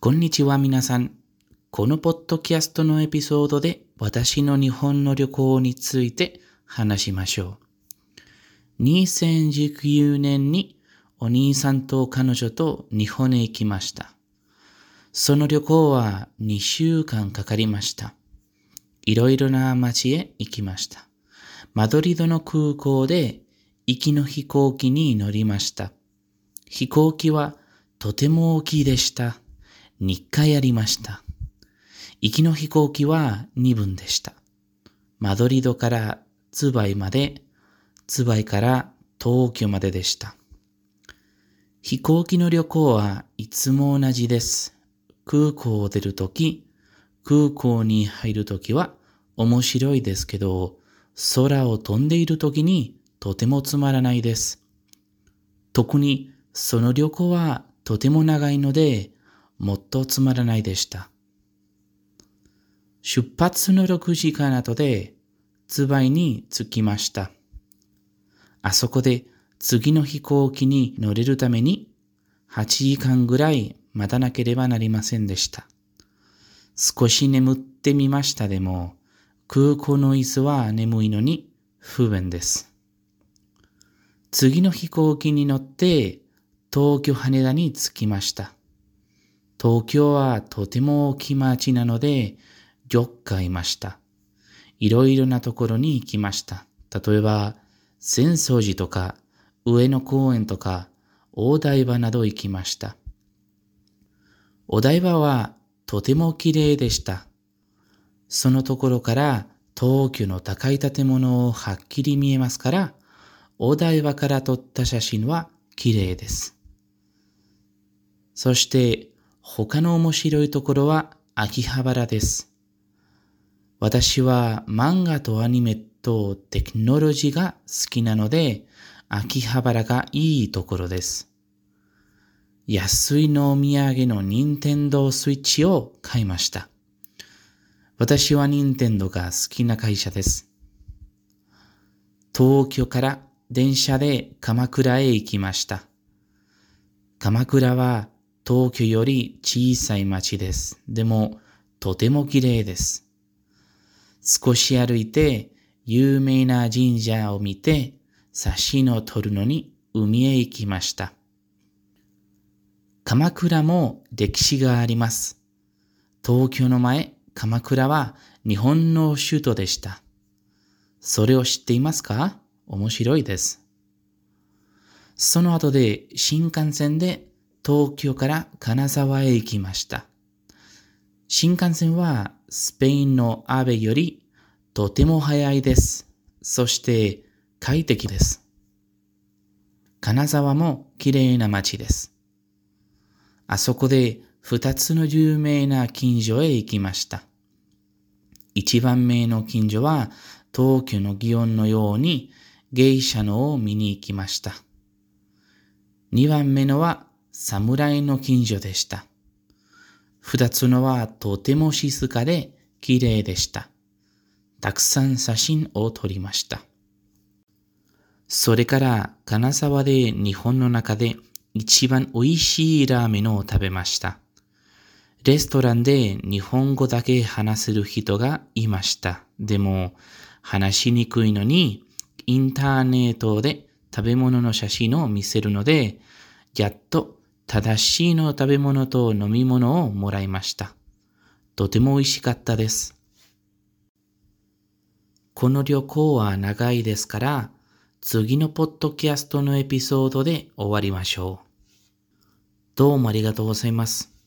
こんにちは皆さん。このポッドキャストのエピソードで私の日本の旅行について話しましょう。2019年にお兄さんと彼女と日本へ行きました。その旅行は2週間かかりました。いろいろな街へ行きました。マドリドの空港で行きの飛行機に乗りました。飛行機はとても大きいでした。2回ありました。行きの飛行機は2分でした。マドリドからツバイまで、ツバイから東京まででした。飛行機の旅行はいつも同じです。空港を出るとき、空港に入るときは面白いですけど、空を飛んでいるときにとてもつまらないです。特にその旅行はとても長いので、もっとつまらないでした。出発の6時間後で、ツバイに着きました。あそこで次の飛行機に乗れるために8時間ぐらい待たなければなりませんでした。少し眠ってみましたでも、空港の椅子は眠いのに不便です。次の飛行機に乗って東京羽田に着きました。東京はとても大きい街なので、4日いました。いろいろなところに行きました。例えば、浅草寺とか、上野公園とか、大台場など行きました。お台場はとても綺麗でした。そのところから東京の高い建物をはっきり見えますから、お台場から撮った写真は綺麗です。そして他の面白いところは秋葉原です。私は漫画とアニメとテクノロジーが好きなので、秋葉原がいいところです。安いのお土産の任天堂スイッチを買いました。私は任天堂が好きな会社です。東京から電車で鎌倉へ行きました。鎌倉は東京より小さい町です。でも、とても綺麗です。少し歩いて、有名な神社を見て、写真を撮るのに海へ行きました。鎌倉も歴史があります。東京の前、鎌倉は日本の首都でした。それを知っていますか？面白いです。その後で新幹線で東京から金沢へ行きました。新幹線はスペインのアベよりとても早いです。そして快適です。金沢も綺麗な街です。あそこで二つの有名な近所へ行きました。一番目の近所は東京の祇園のように芸者のを見に行きました。二番目のは侍の近所でした。二つのはとても静かで綺麗でした。たくさん写真を撮りました。それから金沢で日本の中で一番美味しいラーメンを食べました。レストランで日本語だけ話せる人がいました。でも話しにくいのにインターネットで食べ物の写真を見せるので、やっと正しいの食べ物と飲み物をもらいました。とても美味しかったです。この旅行は長いですから、次のポッドキャストのエピソードで終わりましょう。どうもありがとうございます。